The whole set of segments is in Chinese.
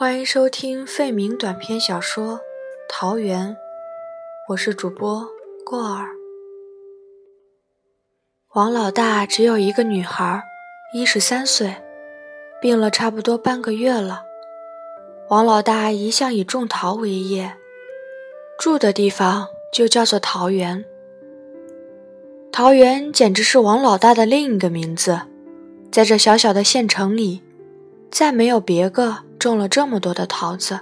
欢迎收听费明短篇小说《桃源》，我是主播过儿。王老大只有一个女孩，一十三岁，病了差不多半个月了。王老大一向以种桃为业，住的地方就叫做桃源。桃源简直是王老大的另一个名字，在这小小的县城里，再没有别个种了这么多的桃子。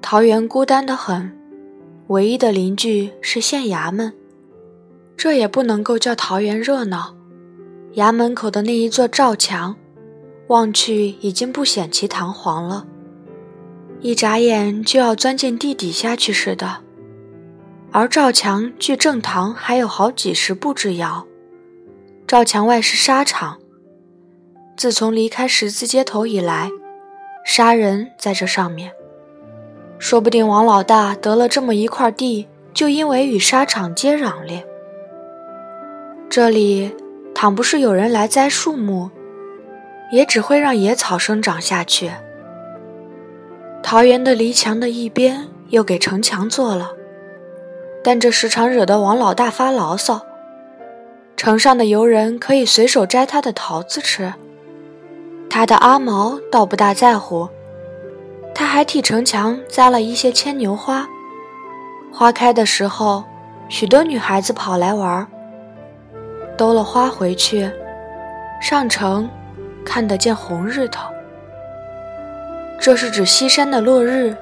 桃园孤单得很，唯一的邻居是县衙门，这也不能够叫桃园热闹。衙门口的那一座赵墙，望去已经不显其堂皇了，一眨眼就要钻进地底下去似的。而赵墙距正堂还有好几十步之遥。赵墙外是沙场，自从离开十字街头以来，杀人在这上面。说不定王老大得了这么一块地，就因为与沙场接壤咧。这里倘不是有人来栽树木，也只会让野草生长下去。桃园的篱墙的一边又给城墙做了。但这时常惹得王老大发牢骚。城上的游人可以随手摘他的桃子吃，他的阿毛倒不大在乎。他还替城墙栽了一些牵牛花，花开的时候，许多女孩子跑来玩，兜了花回去，上城看得见红日头。这是指西山的落日，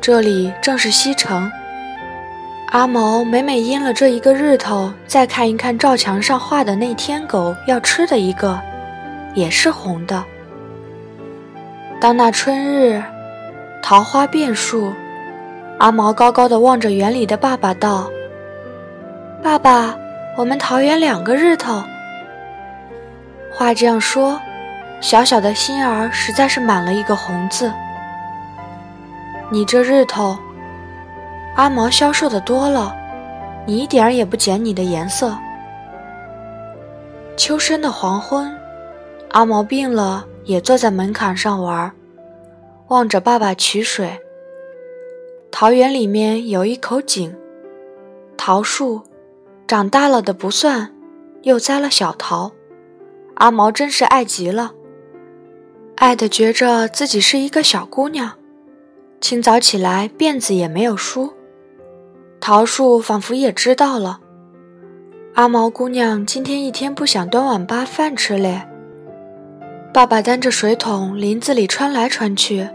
这里正是西城。阿毛每每阴了这一个日头，再看一看照墙上画的那天狗要吃的一个，也是红的。当那春日，桃花遍树，阿毛高高的望着园里的爸爸道：“爸爸，我们桃园两个日头。”话这样说，小小的心儿实在是满了一个红字。你这日头。阿毛消瘦的多了，你一点儿也不减你的颜色。秋深的黄昏，阿毛病了，也坐在门槛上玩，望着爸爸取水。桃园里面有一口井，桃树长大了的不算，又栽了小桃。阿毛真是爱极了，爱的觉着自己是一个小姑娘，清早起来辫子也没有梳。桃树仿佛也知道了，阿毛姑娘今天一天不想端碗八饭吃嘞。爸爸担着水桶林子里穿来穿去，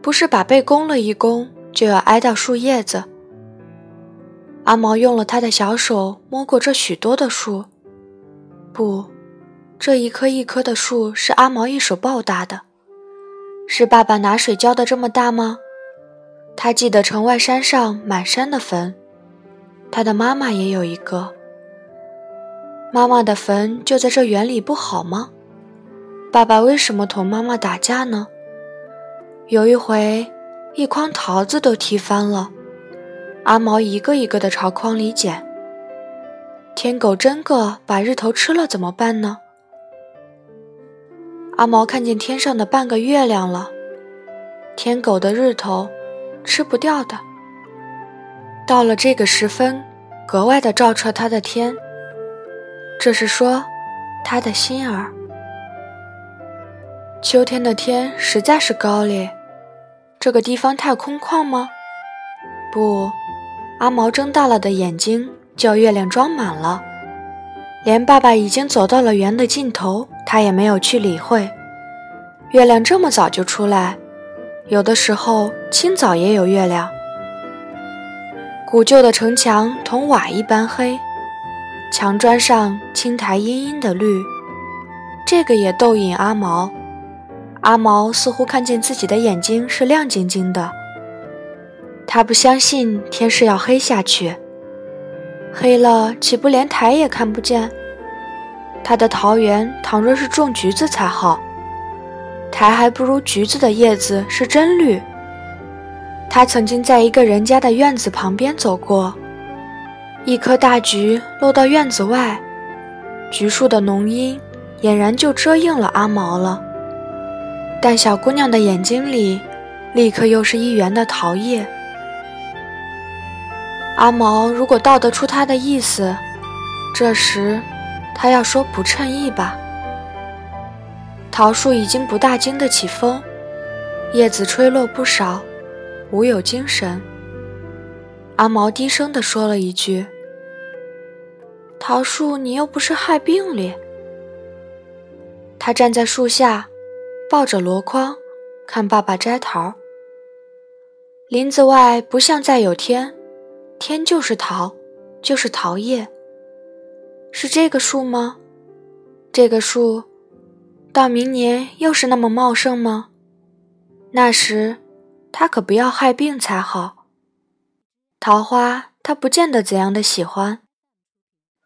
不是把背弓了一弓，就要挨到树叶子。阿毛用了他的小手摸过这许多的树，不，这一棵一棵的树是阿毛一手抱大的，是爸爸拿水浇的这么大吗？他记得城外山上满山的坟，他的妈妈也有一个。妈妈的坟就在这园里，不好吗？爸爸为什么同妈妈打架呢？有一回，一筐桃子都踢翻了，阿毛一个一个的朝筐里捡。天狗真个把日头吃了怎么办呢？阿毛看见天上的半个月亮了，天狗的日头。吃不掉的。到了这个时分，格外的照彻他的天。这是说，他的心儿。秋天的天实在是高咧，这个地方太空旷吗？不，阿毛睁大了的眼睛，叫月亮装满了。连爸爸已经走到了园的尽头，他也没有去理会。月亮这么早就出来。有的时候，清早也有月亮。古旧的城墙同瓦一般黑，墙砖上青苔茵茵的绿，这个也逗引阿毛。阿毛似乎看见自己的眼睛是亮晶晶的，他不相信天是要黑下去，黑了岂不连台也看不见？他的桃园倘若是种橘子才好。台还不如橘子的叶子是真绿。他曾经在一个人家的院子旁边走过，一颗大橘落到院子外，橘树的浓荫俨然就遮映了阿毛了。但小姑娘的眼睛里立刻又是一圆的桃叶。阿毛如果道得出他的意思，这时他要说不称意吧。桃树已经不大经得起风，叶子吹落不少，无有精神。阿毛低声地说了一句：“桃树，你又不是害病哩。”他站在树下，抱着箩筐，看爸爸摘桃。林子外不像再有天，天就是桃，就是桃叶。是这个树吗？这个树，到明年又是那么茂盛吗？那时，他可不要害病才好。桃花，他不见得怎样的喜欢。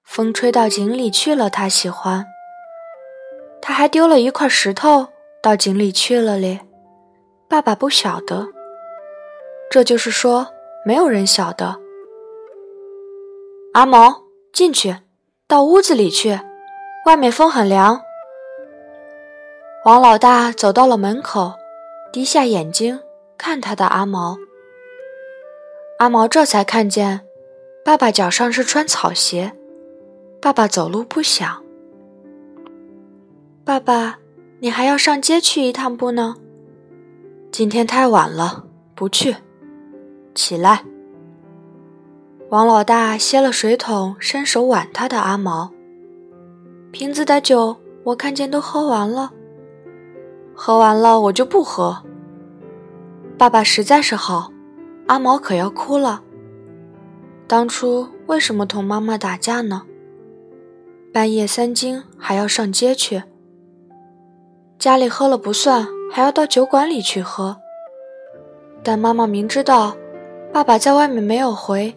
风吹到井里去了，他喜欢。他还丢了一块石头到井里去了咧。爸爸不晓得。这就是说，没有人晓得。阿毛，进去，到屋子里去，外面风很凉。王老大走到了门口，低下眼睛看他的阿毛。阿毛这才看见，爸爸脚上是穿草鞋，爸爸走路不响。爸爸，你还要上街去一趟不呢？今天太晚了，不去。起来。王老大歇了水桶，伸手挽他的阿毛。瓶子的酒我看见都喝完了，喝完了我就不喝。爸爸实在是好。阿毛可要哭了。当初为什么同妈妈打架呢？半夜三更还要上街去。家里喝了不算，还要到酒馆里去喝。但妈妈明知道爸爸在外面没有回，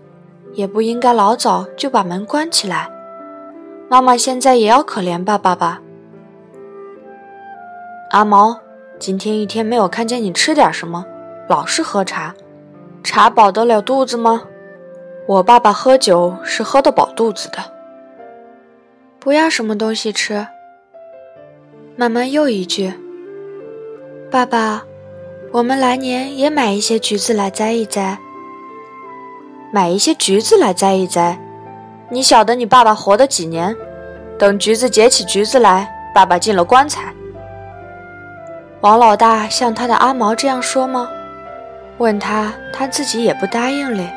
也不应该老早就把门关起来。妈妈现在也要可怜爸爸吧？阿毛，今天一天没有看见你吃点什么，老是喝茶。茶饱得了肚子吗？我爸爸喝酒是喝得饱肚子的。不要什么东西吃。妈妈又一句：“爸爸，我们来年也买一些橘子来摘一摘。买一些橘子来摘一摘。你晓得你爸爸活的几年？等橘子结起橘子来，爸爸进了棺材。”王老大像他的阿毛这样说吗？问他，他自己也不答应嘞。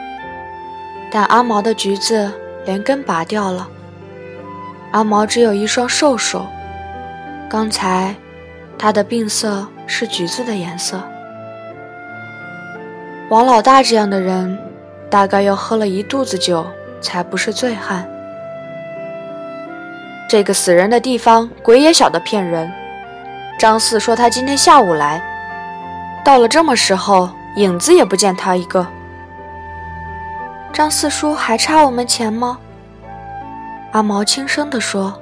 但阿毛的橘子连根拔掉了，阿毛只有一双瘦手。刚才他的病色是橘子的颜色。王老大这样的人，大概要喝了一肚子酒才不是醉汉。这个死人的地方，鬼也晓得骗人。张四说他今天下午来，到了这么时候。影子也不见他一个。张四叔还差我们钱吗？阿毛轻声地说：“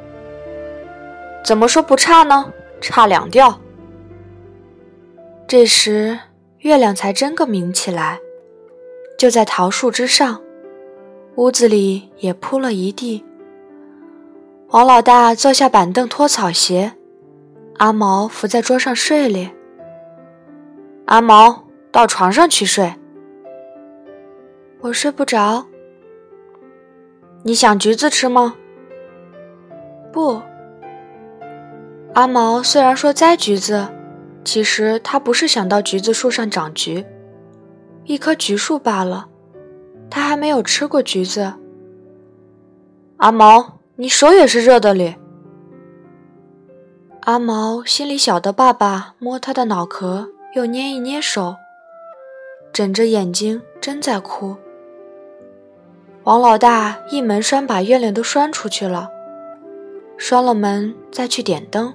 怎么说不差呢？差两吊。”这时月亮才真个明起来，就在桃树之上，屋子里也铺了一地。王老大坐下板凳脱草鞋，阿毛伏在桌上睡了。阿毛。到床上去睡。我睡不着。你想橘子吃吗？不。阿毛虽然说摘橘子，其实他不是想到橘子树上长橘，一棵橘树罢了。他还没有吃过橘子。阿毛，你手也是热的哩。阿毛心里晓得，爸爸摸他的脑壳，又捏一捏手。枕着眼睛，真在哭。王老大一门栓把月亮都拴出去了，拴了门再去点灯。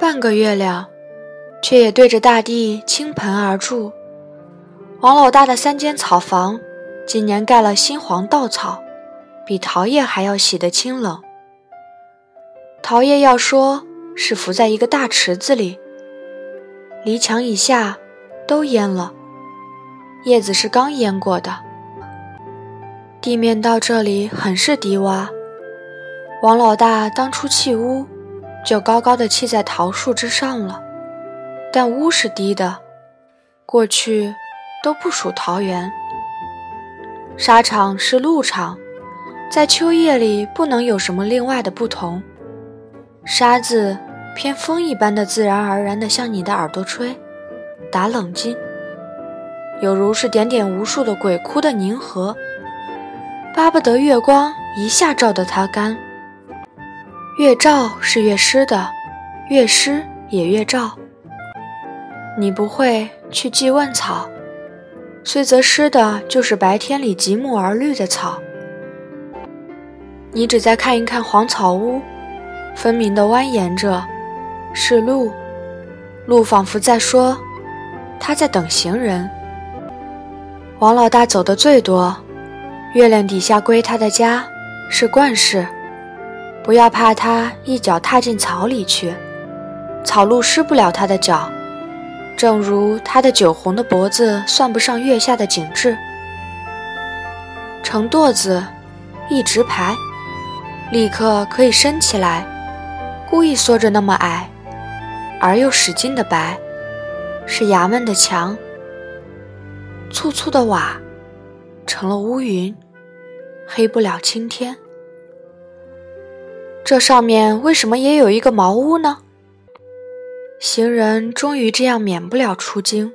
半个月亮，却也对着大地倾盆而注。王老大的三间草房，今年盖了新黄稻草，比桃叶还要洗得清冷。桃叶要说是浮在一个大池子里，篱墙以下。都淹了，叶子是刚淹过的。地面到这里很是低洼。王老大当初砌屋，就高高的砌在桃树之上了。但屋是低的，过去都不属桃园。沙场是鹿场，在秋夜里不能有什么另外的不同。沙子偏风一般的自然而然的向你的耳朵吹，打冷噤，有如是点点无数的鬼哭的凝河，巴不得月光一下照得它干。越照是越湿的，越湿也越照。你不会去记问草，虽则湿的就是白天里极目而绿的草。你只在看一看黄草屋，分明的蜿蜒着，是路，路仿佛在说，他在等行人。王老大走的最多，月亮底下归他的家是惯事，不要怕他一脚踏进草里去，草路湿不了他的脚。正如他的酒红的脖子算不上月下的景致，成垛子，一直排，立刻可以升起来，故意缩着那么矮，而又使劲的白，是衙门的墙，粗粗的瓦，成了乌云，黑不了青天。这上面为什么也有一个茅屋呢？行人终于这样免不了出京。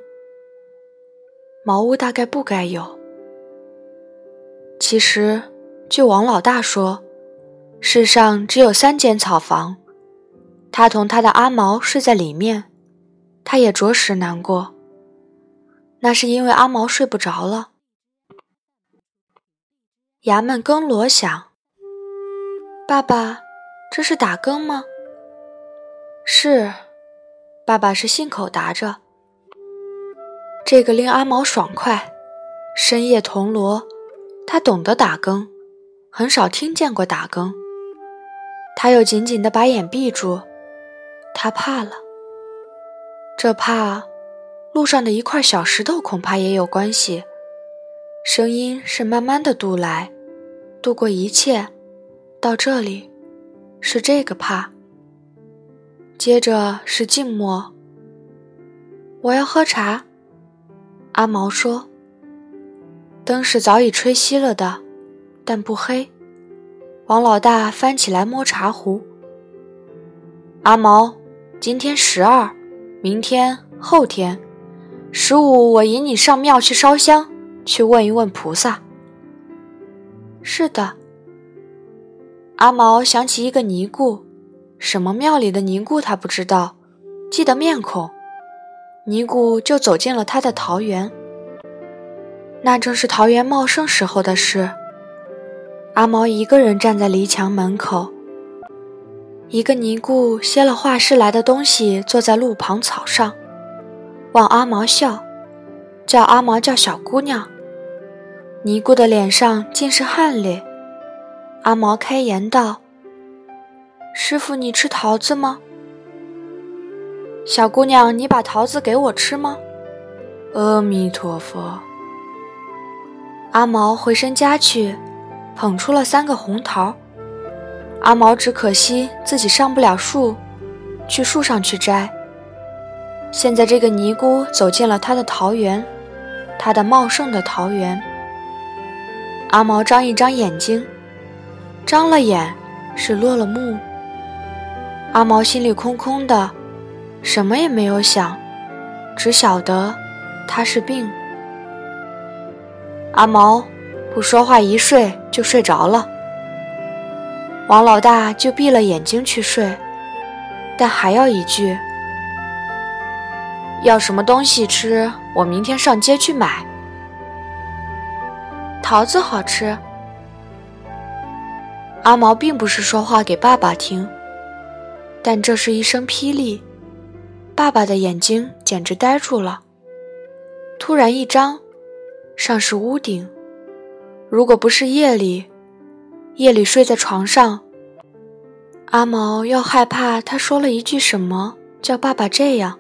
茅屋大概不该有。其实，据王老大说，世上只有三间草房，他同他的阿毛睡在里面，他也着实难过。那是因为阿毛睡不着了。衙门更锣响。爸爸，这是打更吗？是。爸爸是信口答着，这个令阿毛爽快。深夜铜锣，他懂得打更，很少听见过打更。他又紧紧地把眼闭住，他怕了。这怕，路上的一块小石头恐怕也有关系。声音是慢慢的渡来，渡过一切，到这里，是这个怕。接着是静默。我要喝茶。阿毛说：“灯是早已吹熄了的，但不黑。”王老大翻起来摸茶壶。阿毛，今天十二，明天、后天，十五，我引你上庙去烧香，去问一问菩萨。是的。阿毛想起一个尼姑。什么庙里的尼姑他不知道，记得面孔，尼姑就走进了他的桃园。那正是桃园茂盛时候的事。阿毛一个人站在篱墙门口，一个尼姑歇了画室来的东西，坐在路旁草上，望阿毛笑，叫阿毛叫小姑娘。尼姑的脸上尽是汗泪。阿毛开言道。师傅，你吃桃子吗？小姑娘，你把桃子给我吃吗？阿弥陀佛。阿毛回身家去，捧出了三个红桃。阿毛只可惜自己上不了树，去树上去摘。现在这个尼姑走进了他的桃园，他的茂盛的桃园。阿毛张一张眼睛，张了眼是落了目。阿毛心里空空的，什么也没有想，只晓得他是病。阿毛不说话，一睡就睡着了。王老大就闭了眼睛去睡，但还要一句：要什么东西吃，我明天上街去买。桃子好吃。阿毛并不是说话给爸爸听。但这是一声霹雳，爸爸的眼睛简直呆住了。突然一张，上是屋顶。如果不是夜里，夜里睡在床上，阿毛要害怕他说了一句什么，叫爸爸这样。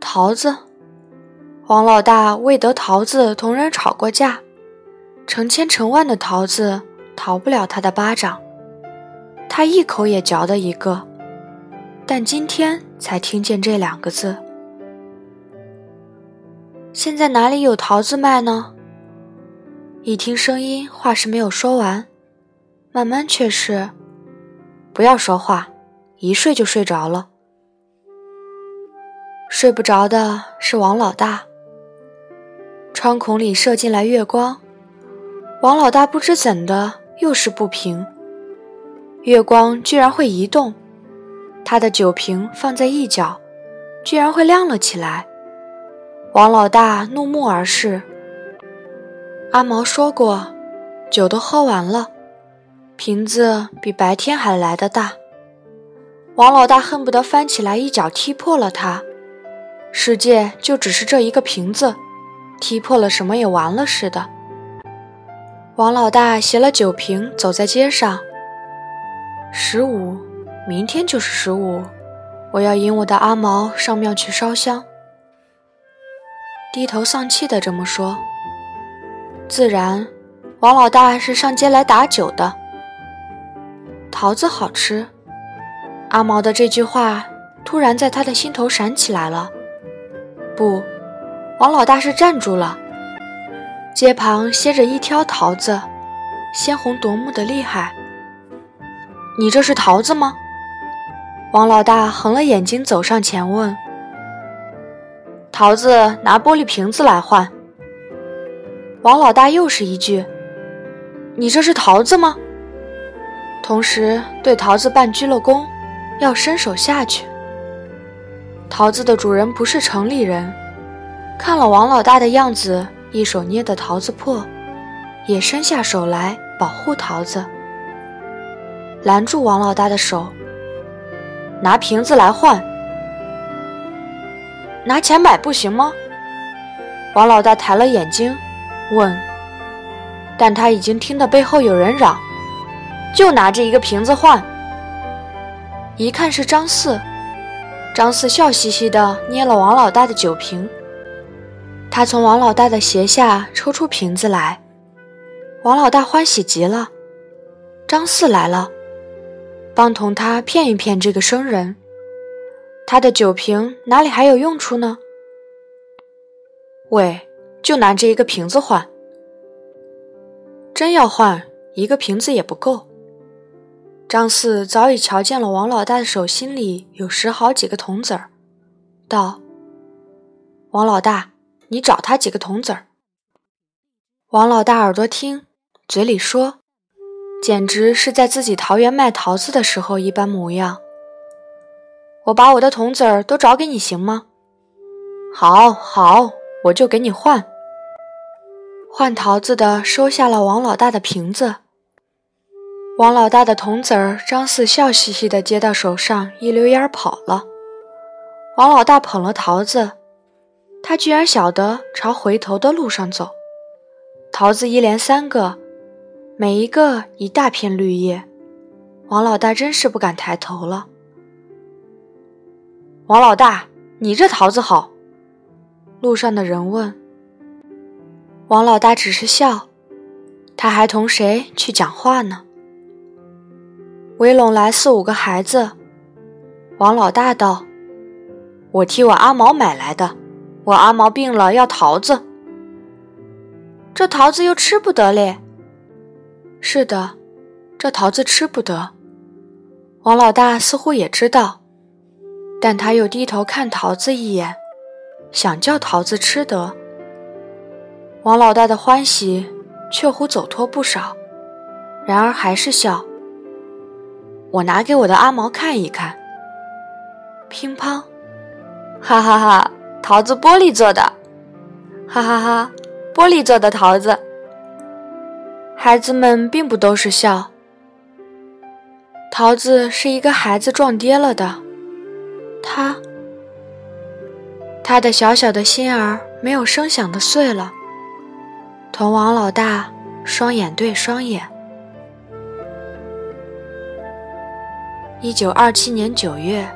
桃子，王老大为得桃子同人吵过架，成千成万的桃子逃不了他的巴掌。他一口也嚼的一个，但今天才听见这两个字。现在哪里有桃子卖呢？一听声音，话是没有说完，慢慢却是：不要说话，一睡就睡着了。睡不着的是王老大。窗孔里射进来月光，王老大不知怎的又是不平。月光居然会移动，他的酒瓶放在一角，居然会亮了起来。王老大怒目而视。阿毛说过，酒都喝完了，瓶子比白天还来得大。王老大恨不得翻起来一脚踢破了它。世界就只是这一个瓶子，踢破了什么也完了似的。王老大携了酒瓶走在街上。十五，明天就是十五，我要引我的阿毛上庙去烧香。低头丧气的这么说，自然，王老大是上街来打酒的。桃子好吃，阿毛的这句话突然在他的心头闪起来了。不，王老大是站住了。街旁歇着一挑桃子，鲜红夺目的厉害。你这是桃子吗？王老大横了眼睛走上前问。桃子拿玻璃瓶子来换。王老大又是一句：“你这是桃子吗？”同时对桃子半鞠了躬，要伸手下去。桃子的主人不是城里人，看了王老大的样子，一手捏的桃子破，也伸下手来保护桃子，拦住王老大的手，拿瓶子来换。拿钱买不行吗？王老大抬了眼睛，问。但他已经听到背后有人嚷：“就拿着一个瓶子换。”一看是张四，张四笑嘻嘻的捏了王老大的酒瓶。他从王老大的鞋下抽出瓶子来，王老大欢喜极了。张四来了，帮同他骗一骗这个生人。他的酒瓶哪里还有用处呢？喂，就拿这一个瓶子换。真要换，一个瓶子也不够。张四早已瞧见了王老大的手心里有十好几个铜子儿，道：“王老大，你找他几个铜子儿。”王老大耳朵听，嘴里说，简直是在自己桃园卖桃子的时候一般模样。我把我的铜子儿都找给你，行吗？好，好，我就给你换。换桃子的收下了王老大的瓶子。王老大的铜子儿，张四笑嘻嘻的接到手上，一溜烟跑了。王老大捧了桃子，他居然晓得朝回头的路上走。桃子一连三个，每一个一大片绿叶。王老大真是不敢抬头了。王老大，你这桃子好。路上的人问。王老大只是笑，他还同谁去讲话呢？围拢来四五个孩子。王老大道：“我替我阿毛买来的，我阿毛病了要桃子。这桃子又吃不得嘞。”是的，这桃子吃不得。王老大似乎也知道。但他又低头看桃子一眼，想叫桃子吃得。王老大的欢喜却乎走脱不少，然而还是笑。我拿给我的阿毛看一看。乒乓，哈哈哈！桃子玻璃做的，哈哈哈！玻璃做的桃子。孩子们并不都是笑。桃子是一个孩子撞跌了的。他，他的小小的心儿没有声响的碎了，同王老大双眼对双眼。一九二七年九月，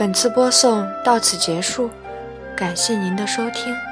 本次播送到此结束，感谢您的收听。